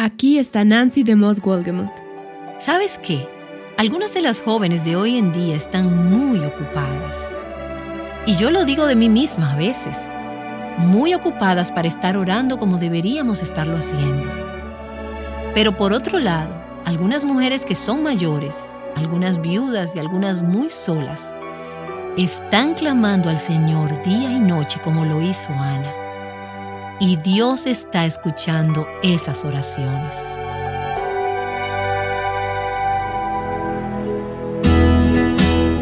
Aquí está Nancy de Moss Wolgemuth. ¿Sabes qué? Algunas de las jóvenes de hoy en día están muy ocupadas. Y yo lo digo de mí misma a veces. Muy ocupadas para estar orando como deberíamos estarlo haciendo. Pero por otro lado, algunas mujeres que son mayores, algunas viudas y algunas muy solas, están clamando al Señor día y noche como lo hizo Ana. Y Dios está escuchando esas oraciones.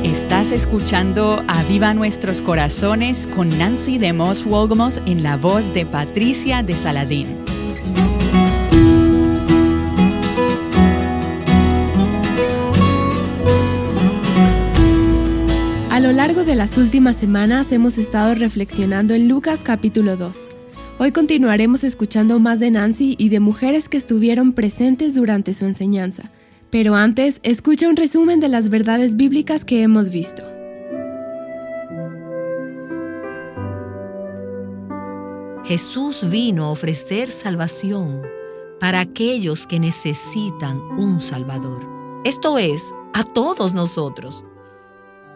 Estás escuchando a Viva Nuestros Corazones con Nancy de Moss Wolgamoth en la voz de Patricia de Saladín. A lo largo de las últimas semanas hemos estado reflexionando en Lucas capítulo 2. Hoy continuaremos escuchando más de Nancy y de mujeres que estuvieron presentes durante su enseñanza. Pero antes, escucha un resumen de las verdades bíblicas que hemos visto. Jesús vino a ofrecer salvación para aquellos que necesitan un Salvador. Esto es, a todos nosotros.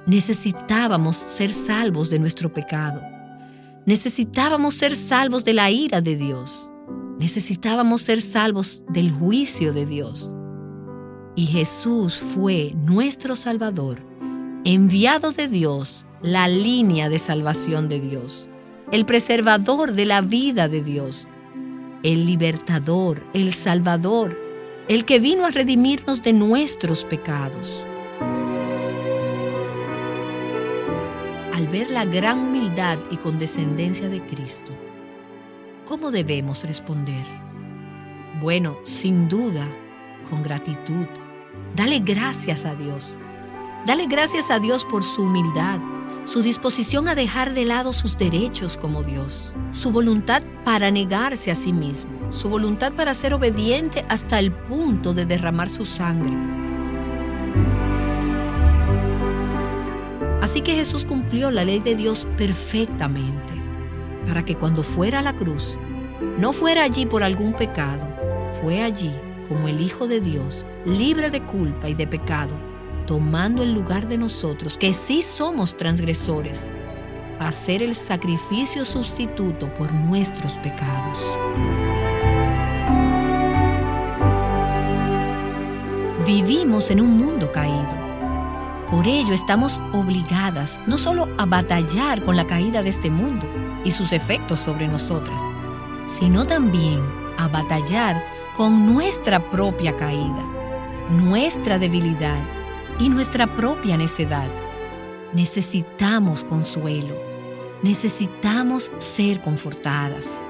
Necesitábamos ser salvos de nuestro pecado. Necesitábamos ser salvos de la ira de Dios. Necesitábamos ser salvos del juicio de Dios. Y Jesús fue nuestro Salvador, enviado de Dios, la línea de salvación de Dios, el preservador de la vida de Dios, el libertador, el Salvador, el que vino a redimirnos de nuestros pecados. Al ver la gran humildad y condescendencia de Cristo, ¿cómo debemos responder? Bueno, sin duda, con gratitud. Dale gracias a Dios. Dale gracias a Dios por su humildad, su disposición a dejar de lado sus derechos como Dios, su voluntad para negarse a sí mismo, su voluntad para ser obediente hasta el punto de derramar su sangre. Así que Jesús cumplió la ley de Dios perfectamente, para que cuando fuera a la cruz, no fuera allí por algún pecado, fue allí como el Hijo de Dios, libre de culpa y de pecado, tomando el lugar de nosotros, que sí somos transgresores, a hacer el sacrificio sustituto por nuestros pecados. Vivimos en un mundo caído. Por ello estamos obligadas no solo a batallar con la caída de este mundo y sus efectos sobre nosotras, sino también a batallar con nuestra propia caída, nuestra debilidad y nuestra propia necedad. Necesitamos consuelo, necesitamos ser confortadas.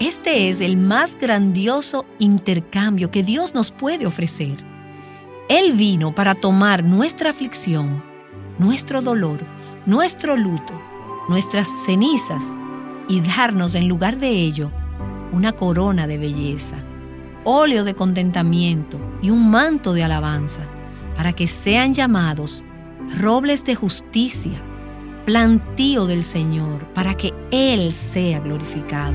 Este es el más grandioso intercambio que Dios nos puede ofrecer. Él vino para tomar nuestra aflicción, nuestro dolor, nuestro luto, nuestras cenizas y darnos en lugar de ello una corona de belleza, óleo de contentamiento y un manto de alabanza, para que sean llamados robles de justicia, plantío del Señor, para que Él sea glorificado.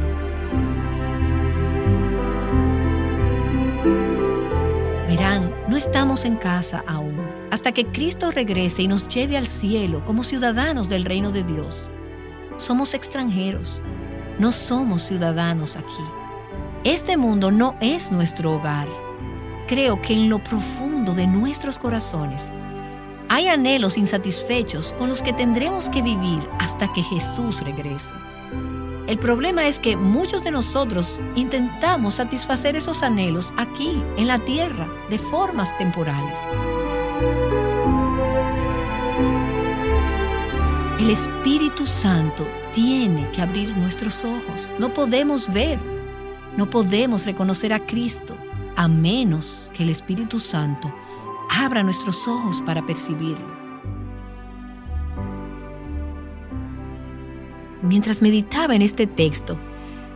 Estamos en casa aún, hasta que Cristo regrese y nos lleve al cielo como ciudadanos del reino de Dios. Somos extranjeros, no somos ciudadanos aquí. Este mundo no es nuestro hogar. Creo que en lo profundo de nuestros corazones hay anhelos insatisfechos con los que tendremos que vivir hasta que Jesús regrese. El problema es que muchos de nosotros intentamos satisfacer esos anhelos aquí, en la tierra, de formas temporales. El Espíritu Santo tiene que abrir nuestros ojos. No podemos ver, no podemos reconocer a Cristo a menos que el Espíritu Santo abra nuestros ojos para percibirlo. Mientras meditaba en este texto,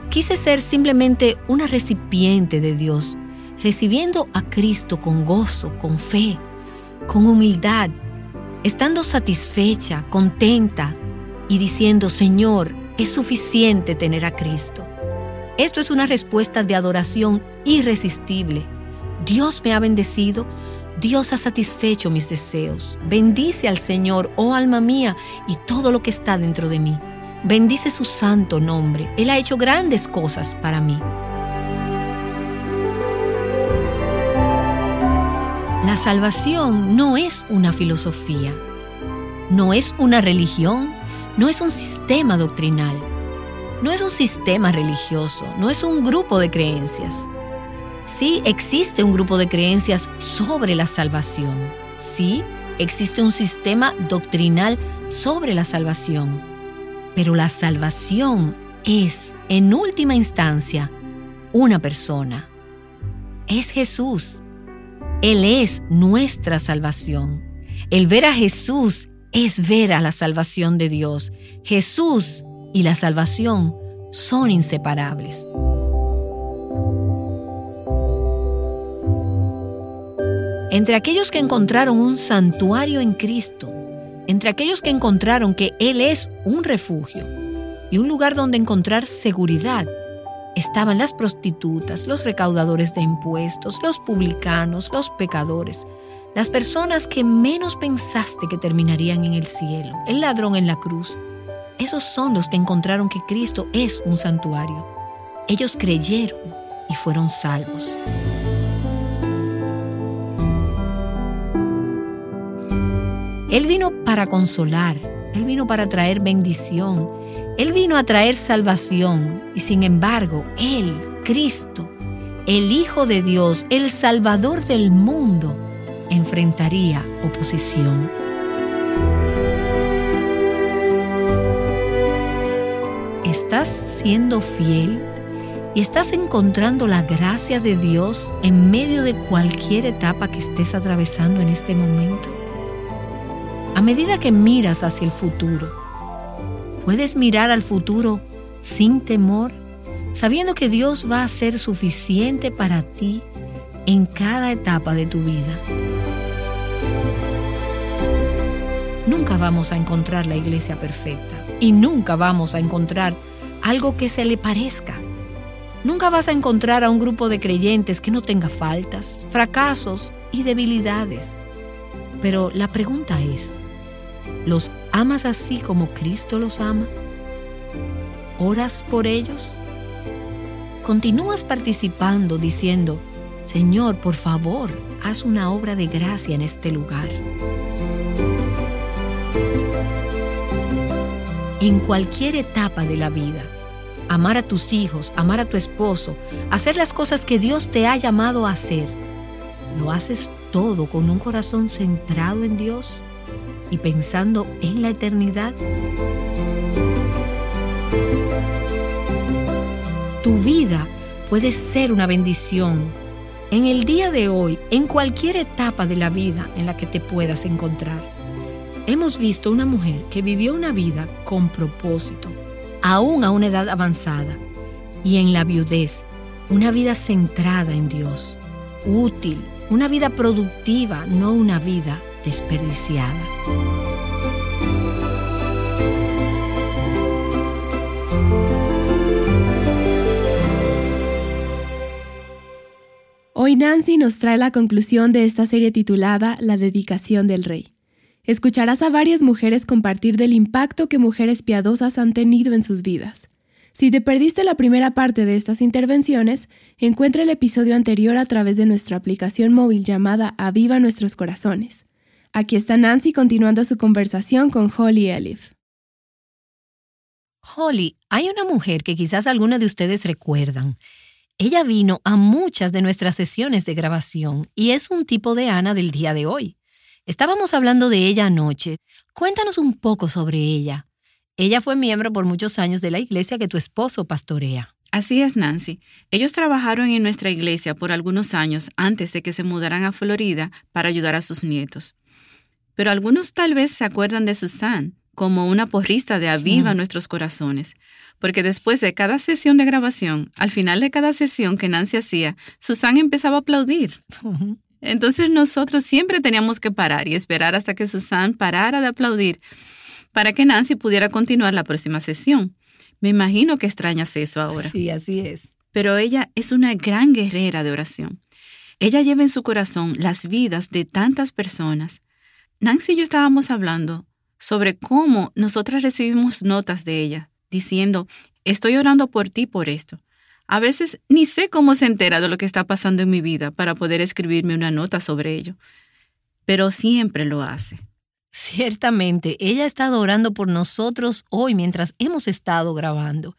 quise ser simplemente una recipiente de Dios, recibiendo a Cristo con gozo, con fe, con humildad, estando satisfecha, contenta y diciendo, Señor, es suficiente tener a Cristo. Esto es una respuesta de adoración irresistible. Dios me ha bendecido, Dios ha satisfecho mis deseos. Bendice al Señor, oh alma mía, y todo lo que está dentro de mí. Bendice su santo nombre. Él ha hecho grandes cosas para mí. La salvación no es una filosofía, no es una religión, no es un sistema doctrinal, no es un sistema religioso, no es un grupo de creencias. Sí existe un grupo de creencias sobre la salvación. Sí existe un sistema doctrinal sobre la salvación pero la salvación es, en última instancia, una persona. Es Jesús. Él es nuestra salvación. El ver a Jesús es ver a la salvación de Dios. Jesús y la salvación son inseparables. Entre aquellos que encontraron un santuario en Cristo, entre aquellos que encontraron que Él es un refugio y un lugar donde encontrar seguridad, estaban las prostitutas, los recaudadores de impuestos, los publicanos, los pecadores, las personas que menos pensaste que terminarían en el cielo, el ladrón en la cruz. Esos son los que encontraron que Cristo es un santuario. Ellos creyeron y fueron salvos. Él vino para consolar, Él vino para traer bendición, Él vino a traer salvación y sin embargo, Él, Cristo, el Hijo de Dios, el Salvador del mundo, enfrentaría oposición. ¿Estás siendo fiel y estás encontrando la gracia de Dios en medio de cualquier etapa que estés atravesando en este momento? A medida que miras hacia el futuro, puedes mirar al futuro sin temor, sabiendo que Dios va a ser suficiente para ti en cada etapa de tu vida. Nunca vamos a encontrar la iglesia perfecta y nunca vamos a encontrar algo que se le parezca. Nunca vas a encontrar a un grupo de creyentes que no tenga faltas, fracasos y debilidades. Pero la pregunta es, ¿los amas así como Cristo los ama? ¿Oras por ellos? ¿Continúas participando diciendo, Señor, por favor, haz una obra de gracia en este lugar? En cualquier etapa de la vida, amar a tus hijos, amar a tu esposo, hacer las cosas que Dios te ha llamado a hacer, ¿lo haces todo con un corazón centrado en Dios y pensando en la eternidad? Tu vida puede ser una bendición en el día de hoy, en cualquier etapa de la vida en la que te puedas encontrar. Hemos visto una mujer que vivió una vida con propósito, aún a una edad avanzada, y en la viudez, una vida centrada en Dios, útil, una vida productiva, no una vida desperdiciada. Hoy Nancy nos trae la conclusión de esta serie titulada La dedicación del rey. Escucharás a varias mujeres compartir del impacto que mujeres piadosas han tenido en sus vidas. Si te perdiste la primera parte de estas intervenciones, encuentra el episodio anterior a través de nuestra aplicación móvil llamada Aviva Nuestros Corazones. Aquí está Nancy continuando su conversación con Holly Elif. Holly, hay una mujer que quizás algunos de ustedes recuerdan. Ella vino a muchas de nuestras sesiones de grabación y es un tipo de Ana del día de hoy. Estábamos hablando de ella anoche. Cuéntanos un poco sobre ella. Ella fue miembro por muchos años de la iglesia que tu esposo pastorea. Así es, Nancy. Ellos trabajaron en nuestra iglesia por algunos años antes de que se mudaran a Florida para ayudar a sus nietos. Pero algunos tal vez se acuerdan de Susan como una porrista de Aviva Nuestros Corazones, porque después de cada sesión de grabación, al final de cada sesión que Nancy hacía, Susan empezaba a aplaudir. Entonces nosotros siempre teníamos que parar y esperar hasta que Susan parara de aplaudir para que Nancy pudiera continuar la próxima sesión. Me imagino que extrañas eso ahora. Sí, así es. Pero ella es una gran guerrera de oración. Ella lleva en su corazón las vidas de tantas personas. Nancy y yo estábamos hablando sobre cómo nosotras recibimos notas de ella diciendo, estoy orando por ti por esto. A veces ni sé cómo se entera de lo que está pasando en mi vida para poder escribirme una nota sobre ello, pero siempre lo hace. Ciertamente, ella ha estado orando por nosotros hoy mientras hemos estado grabando.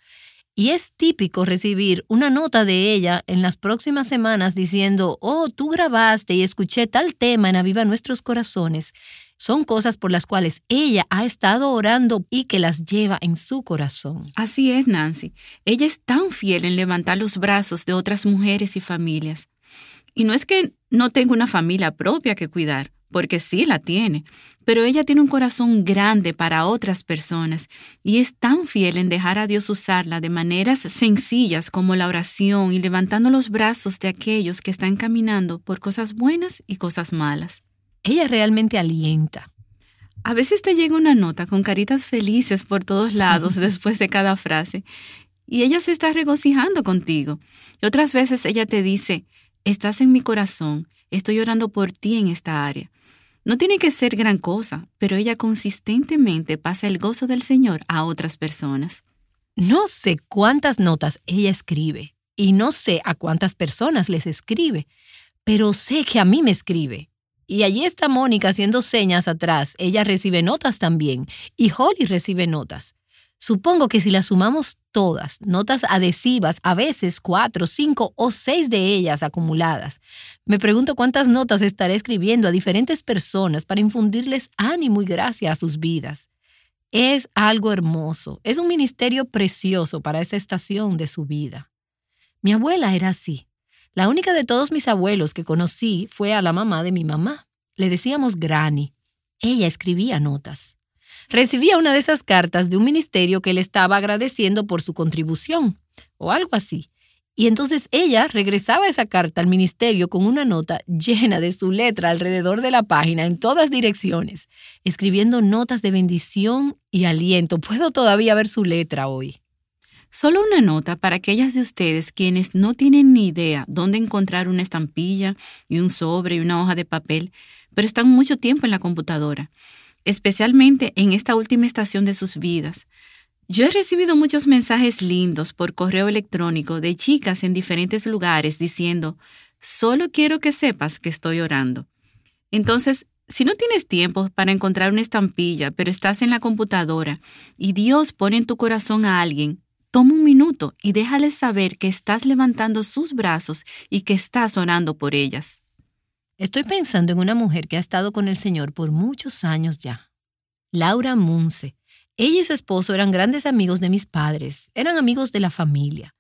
Y es típico recibir una nota de ella en las próximas semanas diciendo, oh, tú grabaste y escuché tal tema en Aviva Nuestros Corazones. Son cosas por las cuales ella ha estado orando y que las lleva en su corazón. Así es, Nancy. Ella es tan fiel en levantar los brazos de otras mujeres y familias. Y no es que no tenga una familia propia que cuidar, porque sí la tiene, pero ella tiene un corazón grande para otras personas y es tan fiel en dejar a Dios usarla de maneras sencillas como la oración y levantando los brazos de aquellos que están caminando por cosas buenas y cosas malas. Ella realmente alienta. A veces te llega una nota con caritas felices por todos lados después de cada frase y ella se está regocijando contigo. Y otras veces ella te dice, estás en mi corazón, estoy orando por ti en esta área. No tiene que ser gran cosa, pero ella consistentemente pasa el gozo del Señor a otras personas. No sé cuántas notas ella escribe y no sé a cuántas personas les escribe, pero sé que a mí me escribe. Y allí está Mónica haciendo señas atrás. Ella recibe notas también. Y Holly recibe notas. Supongo que si las sumamos todas, notas adhesivas, a veces cuatro, cinco o seis de ellas acumuladas, me pregunto cuántas notas estaré escribiendo a diferentes personas para infundirles ánimo y gracia a sus vidas. Es algo hermoso, es un ministerio precioso para esa estación de su vida. Mi abuela era así. La única de todos mis abuelos que conocí fue a la mamá de mi mamá. Le decíamos Granny. Ella escribía notas recibía una de esas cartas de un ministerio que le estaba agradeciendo por su contribución, o algo así. Y entonces ella regresaba esa carta al ministerio con una nota llena de su letra alrededor de la página en todas direcciones, escribiendo notas de bendición y aliento. Puedo todavía ver su letra hoy. Solo una nota para aquellas de ustedes quienes no tienen ni idea dónde encontrar una estampilla y un sobre y una hoja de papel, pero están mucho tiempo en la computadora especialmente en esta última estación de sus vidas. Yo he recibido muchos mensajes lindos por correo electrónico de chicas en diferentes lugares diciendo, solo quiero que sepas que estoy orando. Entonces, si no tienes tiempo para encontrar una estampilla, pero estás en la computadora y Dios pone en tu corazón a alguien, toma un minuto y déjales saber que estás levantando sus brazos y que estás orando por ellas. Estoy pensando en una mujer que ha estado con el Señor por muchos años ya. Laura Munce. Ella y su esposo eran grandes amigos de mis padres, eran amigos de la familia.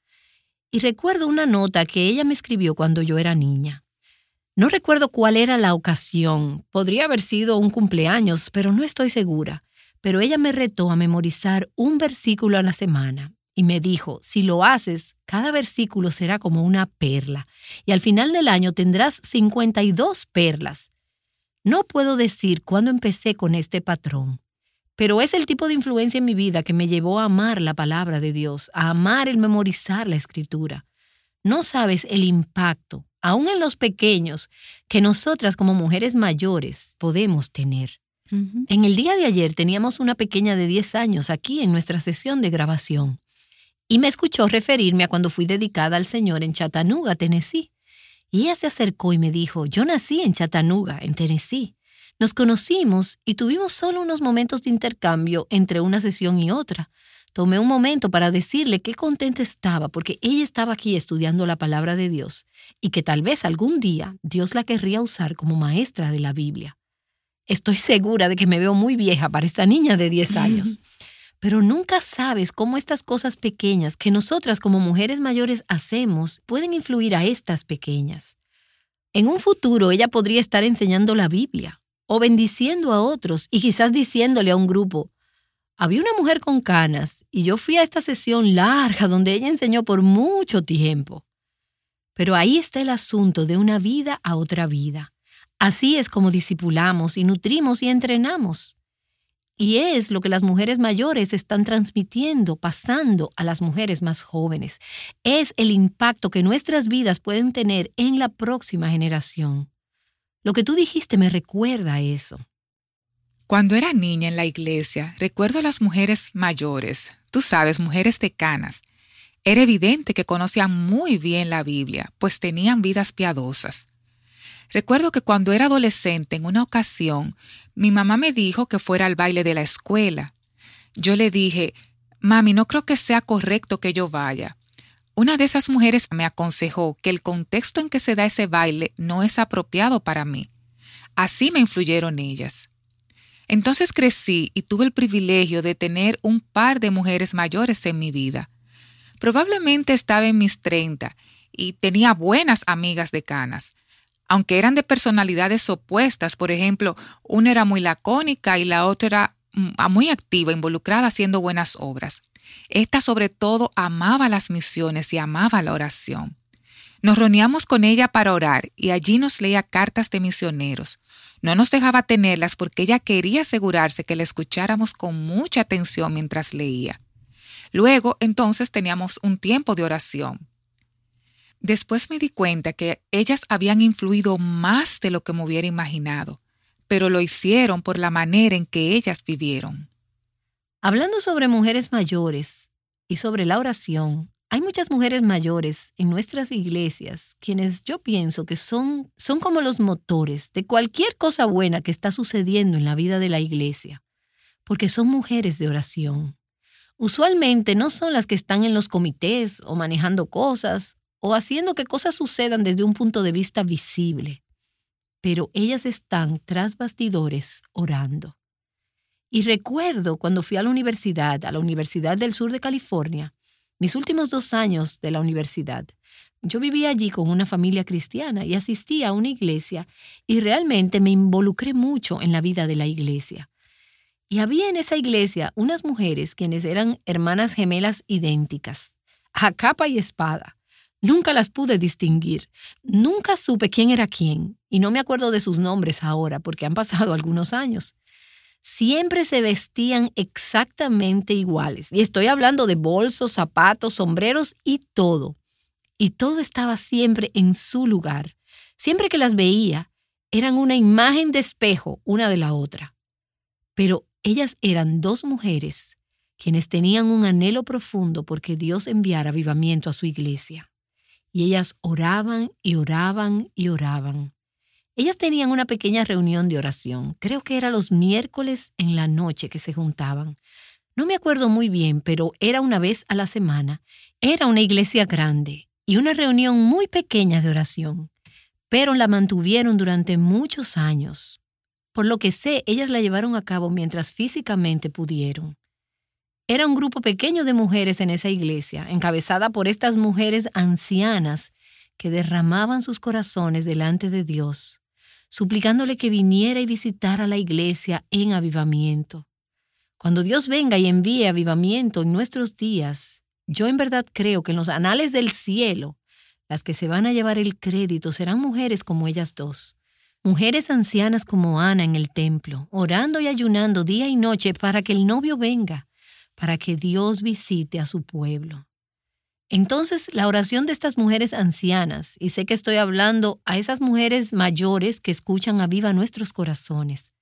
Y recuerdo una nota que ella me escribió cuando yo era niña. No recuerdo cuál era la ocasión, podría haber sido un cumpleaños, pero no estoy segura. Pero ella me retó a memorizar un versículo a la semana y me dijo, si lo haces, cada versículo será como una perla, y al final del año tendrás 52 perlas. No puedo decir cuándo empecé con este patrón, pero es el tipo de influencia en mi vida que me llevó a amar la palabra de Dios, a amar el memorizar la escritura. No sabes el impacto, aún en los pequeños, que nosotras como mujeres mayores podemos tener. En el día de ayer teníamos una pequeña de 10 años aquí en nuestra sesión de grabación y me escuchó referirme a cuando fui dedicada al Señor en Chattanooga, Tennessee. Y ella se acercó y me dijo, yo nací en Chattanooga, en Tennessee. Nos conocimos y tuvimos solo unos momentos de intercambio entre una sesión y otra. Tomé un momento para decirle qué contenta estaba porque ella estaba aquí estudiando la palabra de Dios y que tal vez algún día Dios la querría usar como maestra de la Biblia. Estoy segura de que me veo muy vieja para esta niña de 10 años. Pero nunca sabes cómo estas cosas pequeñas que nosotras como mujeres mayores hacemos pueden influir a estas pequeñas. En un futuro ella podría estar enseñando la Biblia o bendiciendo a otros y quizás diciéndole a un grupo, había una mujer con canas y yo fui a esta sesión larga donde ella enseñó por mucho tiempo. Pero ahí está el asunto de una vida a otra vida. Así es como discipulamos y nutrimos y entrenamos. Y es lo que las mujeres mayores están transmitiendo, pasando a las mujeres más jóvenes. Es el impacto que nuestras vidas pueden tener en la próxima generación. Lo que tú dijiste me recuerda a eso. Cuando era niña en la iglesia, recuerdo a las mujeres mayores, tú sabes, mujeres decanas. Era evidente que conocían muy bien la Biblia, pues tenían vidas piadosas. Recuerdo que cuando era adolescente, en una ocasión, mi mamá me dijo que fuera al baile de la escuela. Yo le dije, Mami, no creo que sea correcto que yo vaya. Una de esas mujeres me aconsejó que el contexto en que se da ese baile no es apropiado para mí. Así me influyeron ellas. Entonces crecí y tuve el privilegio de tener un par de mujeres mayores en mi vida. Probablemente estaba en mis treinta y tenía buenas amigas de canas aunque eran de personalidades opuestas, por ejemplo, una era muy lacónica y la otra era muy activa, involucrada haciendo buenas obras. Esta sobre todo amaba las misiones y amaba la oración. Nos reuníamos con ella para orar y allí nos leía cartas de misioneros. No nos dejaba tenerlas porque ella quería asegurarse que la escucháramos con mucha atención mientras leía. Luego, entonces, teníamos un tiempo de oración. Después me di cuenta que ellas habían influido más de lo que me hubiera imaginado, pero lo hicieron por la manera en que ellas vivieron. Hablando sobre mujeres mayores y sobre la oración, hay muchas mujeres mayores en nuestras iglesias quienes yo pienso que son, son como los motores de cualquier cosa buena que está sucediendo en la vida de la iglesia, porque son mujeres de oración. Usualmente no son las que están en los comités o manejando cosas o haciendo que cosas sucedan desde un punto de vista visible, pero ellas están tras bastidores orando. Y recuerdo cuando fui a la universidad, a la Universidad del Sur de California, mis últimos dos años de la universidad, yo vivía allí con una familia cristiana y asistía a una iglesia y realmente me involucré mucho en la vida de la iglesia. Y había en esa iglesia unas mujeres quienes eran hermanas gemelas idénticas, a capa y espada, Nunca las pude distinguir. Nunca supe quién era quién, y no me acuerdo de sus nombres ahora porque han pasado algunos años. Siempre se vestían exactamente iguales, y estoy hablando de bolsos, zapatos, sombreros y todo. Y todo estaba siempre en su lugar. Siempre que las veía, eran una imagen de espejo una de la otra. Pero ellas eran dos mujeres quienes tenían un anhelo profundo porque Dios enviara avivamiento a su iglesia y ellas oraban y oraban y oraban. Ellas tenían una pequeña reunión de oración, creo que era los miércoles en la noche que se juntaban. No me acuerdo muy bien, pero era una vez a la semana. Era una iglesia grande y una reunión muy pequeña de oración, pero la mantuvieron durante muchos años. Por lo que sé, ellas la llevaron a cabo mientras físicamente pudieron. Era un grupo pequeño de mujeres en esa iglesia, encabezada por estas mujeres ancianas que derramaban sus corazones delante de Dios, suplicándole que viniera y visitara la iglesia en avivamiento. Cuando Dios venga y envíe avivamiento en nuestros días, yo en verdad creo que en los anales del cielo, las que se van a llevar el crédito serán mujeres como ellas dos, mujeres ancianas como Ana en el templo, orando y ayunando día y noche para que el novio venga, para que Dios visite a su pueblo. Entonces, la oración de estas mujeres ancianas, y sé que estoy hablando a esas mujeres mayores que escuchan a viva nuestros corazones,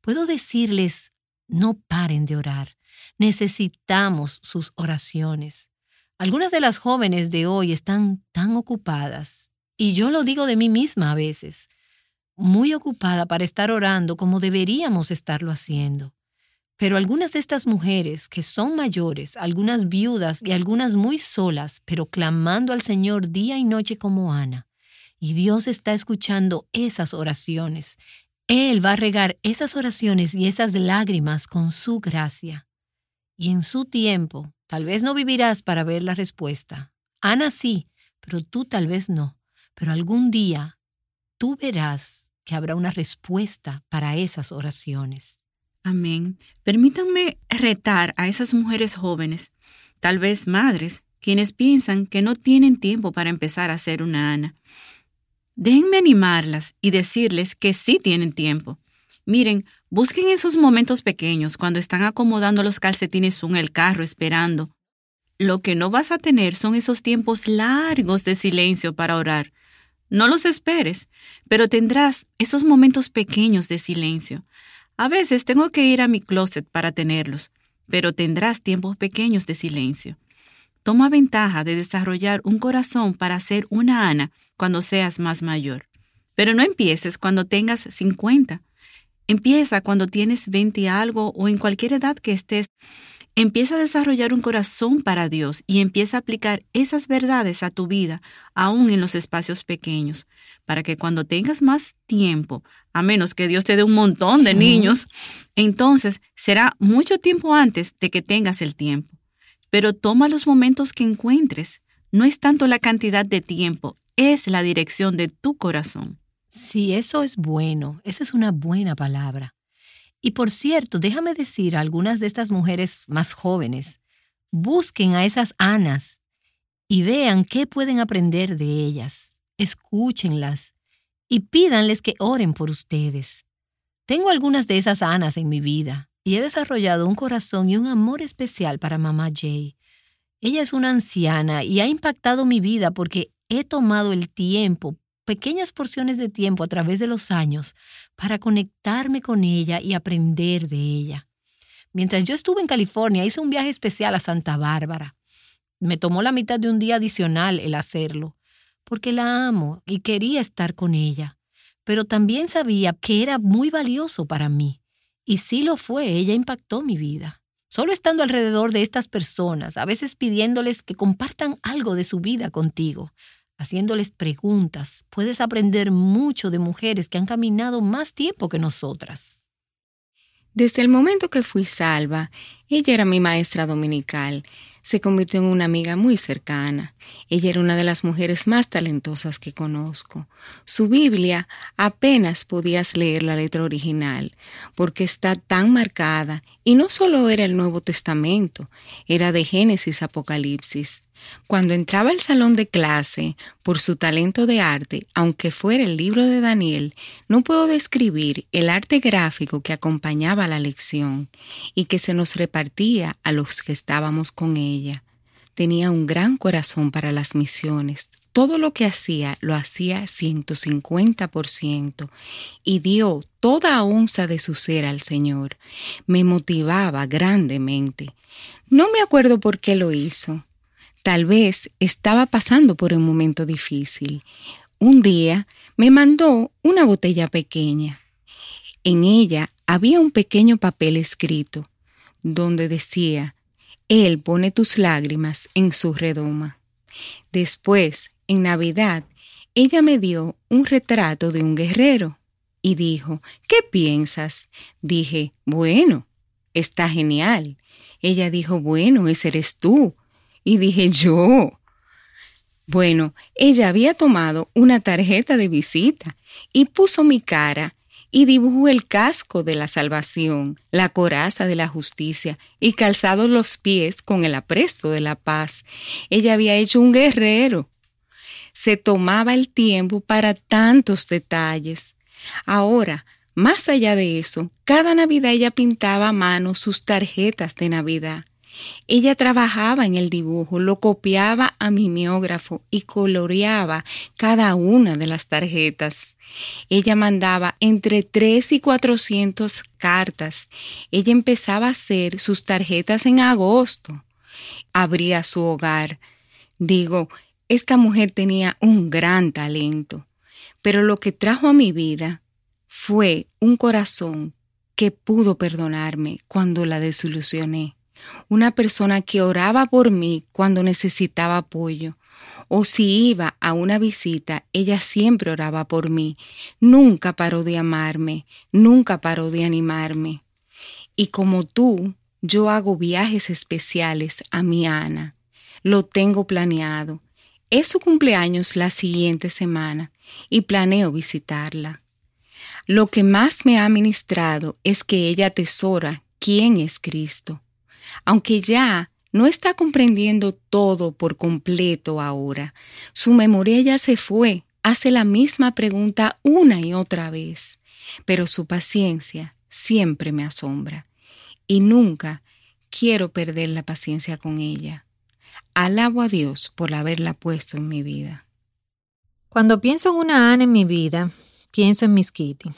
puedo decirles, no paren de orar. Necesitamos sus oraciones. Algunas de las jóvenes de hoy están tan ocupadas, y yo lo digo de mí misma a veces, muy ocupada para estar orando como deberíamos estarlo haciendo. Pero algunas de estas mujeres que son mayores, algunas viudas y algunas muy solas, pero clamando al Señor día y noche como Ana, y Dios está escuchando esas oraciones. Él va a regar esas oraciones y esas lágrimas con su gracia. Y en su tiempo, tal vez no vivirás para ver la respuesta. Ana sí, pero tú tal vez no. Pero algún día tú verás que habrá una respuesta para esas oraciones. Amén. Permítanme retar a esas mujeres jóvenes, tal vez madres, quienes piensan que no tienen tiempo para empezar a ser una Ana. Déjenme animarlas y decirles que sí tienen tiempo. Miren, busquen esos momentos pequeños cuando están acomodando los calcetines en el carro esperando. Lo que no vas a tener son esos tiempos largos de silencio para orar. No los esperes, pero tendrás esos momentos pequeños de silencio. A veces tengo que ir a mi closet para tenerlos, pero tendrás tiempos pequeños de silencio. Toma ventaja de desarrollar un corazón para ser una Ana cuando seas más mayor. Pero no empieces cuando tengas 50. Empieza cuando tienes 20 algo o en cualquier edad que estés Empieza a desarrollar un corazón para Dios y empieza a aplicar esas verdades a tu vida, aún en los espacios pequeños, para que cuando tengas más tiempo, a menos que Dios te dé un montón de niños, entonces será mucho tiempo antes de que tengas el tiempo. Pero toma los momentos que encuentres. No es tanto la cantidad de tiempo, es la dirección de tu corazón. Sí, eso es bueno, esa es una buena palabra. Y por cierto, déjame decir a algunas de estas mujeres más jóvenes, busquen a esas Anas y vean qué pueden aprender de ellas. Escúchenlas y pídanles que oren por ustedes. Tengo algunas de esas Anas en mi vida y he desarrollado un corazón y un amor especial para mamá Jay. Ella es una anciana y ha impactado mi vida porque he tomado el tiempo pequeñas porciones de tiempo a través de los años para conectarme con ella y aprender de ella. Mientras yo estuve en California, hice un viaje especial a Santa Bárbara. Me tomó la mitad de un día adicional el hacerlo, porque la amo y quería estar con ella, pero también sabía que era muy valioso para mí. Y sí lo fue, ella impactó mi vida. Solo estando alrededor de estas personas, a veces pidiéndoles que compartan algo de su vida contigo, haciéndoles preguntas, puedes aprender mucho de mujeres que han caminado más tiempo que nosotras. Desde el momento que fui salva, ella era mi maestra dominical. Se convirtió en una amiga muy cercana. Ella era una de las mujeres más talentosas que conozco. Su Biblia apenas podías leer la letra original, porque está tan marcada, y no solo era el Nuevo Testamento, era de Génesis Apocalipsis. Cuando entraba al salón de clase, por su talento de arte, aunque fuera el libro de Daniel, no puedo describir el arte gráfico que acompañaba la lección y que se nos repartía a los que estábamos con ella. Tenía un gran corazón para las misiones. Todo lo que hacía lo hacía 150% y dio toda onza de su ser al Señor. Me motivaba grandemente. No me acuerdo por qué lo hizo Tal vez estaba pasando por un momento difícil. Un día me mandó una botella pequeña. En ella había un pequeño papel escrito. donde decía, Él pone tus lágrimas en su redoma. Después, en Navidad, ella me dio un retrato de un guerrero y dijo, ¿qué piensas? Dije, bueno, está genial. Ella dijo, bueno, ese eres tú. Y dije, yo. Bueno, ella había tomado una tarjeta de visita y puso mi cara y dibujó el casco de la salvación, la coraza de la justicia y calzado los pies con el apresto de la paz. Ella había hecho un guerrero. Se tomaba el tiempo para tantos detalles. Ahora, más allá de eso, cada Navidad ella pintaba a mano sus tarjetas de Navidad. Ella trabajaba en el dibujo, lo copiaba a mimeógrafo y coloreaba cada una de las tarjetas. Ella mandaba entre tres y cuatrocientos cartas. Ella empezaba a hacer sus tarjetas en agosto. Abría su hogar. Digo, esta mujer tenía un gran talento, pero lo que trajo a mi vida fue un corazón que pudo perdonarme cuando la desilusioné una persona que oraba por mí cuando necesitaba apoyo, o si iba a una visita, ella siempre oraba por mí, nunca paró de amarme, nunca paró de animarme. Y como tú, yo hago viajes especiales a mi Ana. Lo tengo planeado. Es su cumpleaños la siguiente semana y planeo visitarla. Lo que más me ha ministrado es que ella atesora quién es Cristo aunque ya no está comprendiendo todo por completo ahora. Su memoria ya se fue, hace la misma pregunta una y otra vez, pero su paciencia siempre me asombra y nunca quiero perder la paciencia con ella. Alabo a Dios por haberla puesto en mi vida. Cuando pienso en una Ana en mi vida, pienso en Miss Kitty.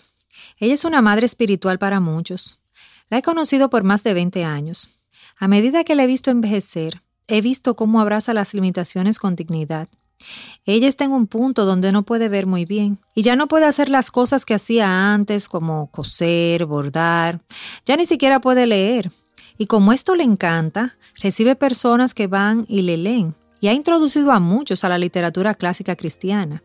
Ella es una madre espiritual para muchos. La he conocido por más de 20 años. A medida que la he visto envejecer, he visto cómo abraza las limitaciones con dignidad. Ella está en un punto donde no puede ver muy bien y ya no puede hacer las cosas que hacía antes como coser, bordar, ya ni siquiera puede leer. Y como esto le encanta, recibe personas que van y le leen y ha introducido a muchos a la literatura clásica cristiana.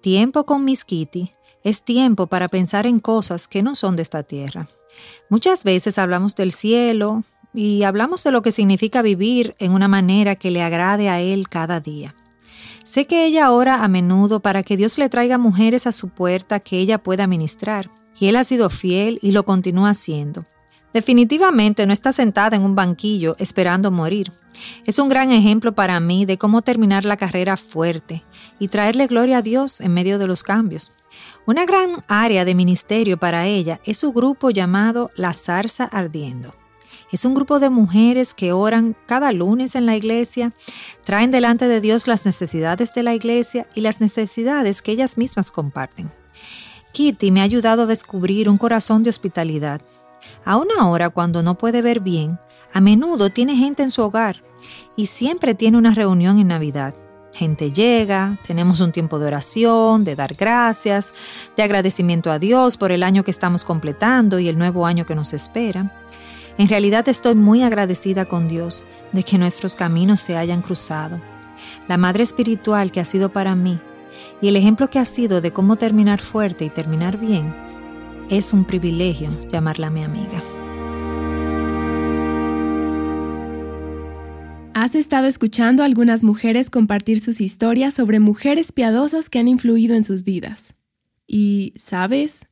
Tiempo con Miss Kitty es tiempo para pensar en cosas que no son de esta tierra. Muchas veces hablamos del cielo, y hablamos de lo que significa vivir en una manera que le agrade a Él cada día. Sé que ella ora a menudo para que Dios le traiga mujeres a su puerta que ella pueda ministrar, y Él ha sido fiel y lo continúa haciendo. Definitivamente no está sentada en un banquillo esperando morir. Es un gran ejemplo para mí de cómo terminar la carrera fuerte y traerle gloria a Dios en medio de los cambios. Una gran área de ministerio para ella es su grupo llamado La Zarza Ardiendo. Es un grupo de mujeres que oran cada lunes en la iglesia, traen delante de Dios las necesidades de la iglesia y las necesidades que ellas mismas comparten. Kitty me ha ayudado a descubrir un corazón de hospitalidad. Aún ahora, cuando no puede ver bien, a menudo tiene gente en su hogar y siempre tiene una reunión en Navidad. Gente llega, tenemos un tiempo de oración, de dar gracias, de agradecimiento a Dios por el año que estamos completando y el nuevo año que nos espera. En realidad estoy muy agradecida con Dios de que nuestros caminos se hayan cruzado. La madre espiritual que ha sido para mí y el ejemplo que ha sido de cómo terminar fuerte y terminar bien, es un privilegio llamarla mi amiga. Has estado escuchando a algunas mujeres compartir sus historias sobre mujeres piadosas que han influido en sus vidas. Y, ¿sabes?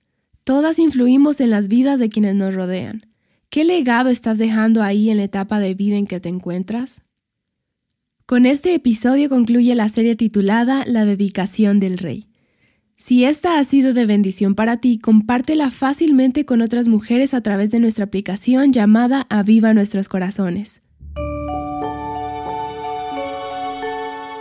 Todas influimos en las vidas de quienes nos rodean. ¿Qué legado estás dejando ahí en la etapa de vida en que te encuentras? Con este episodio concluye la serie titulada La dedicación del rey. Si esta ha sido de bendición para ti, compártela fácilmente con otras mujeres a través de nuestra aplicación llamada Aviva Nuestros Corazones.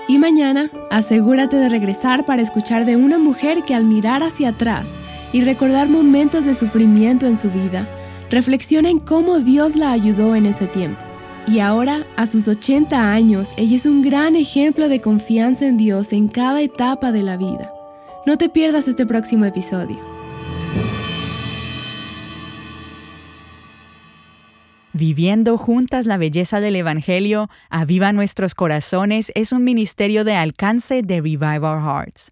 Y mañana, asegúrate de regresar para escuchar de una mujer que al mirar hacia atrás y recordar momentos de sufrimiento en su vida, Reflexiona en cómo Dios la ayudó en ese tiempo. Y ahora, a sus 80 años, ella es un gran ejemplo de confianza en Dios en cada etapa de la vida. No te pierdas este próximo episodio. Viviendo juntas la belleza del Evangelio, Aviva Nuestros Corazones es un ministerio de alcance de Revive Our Hearts.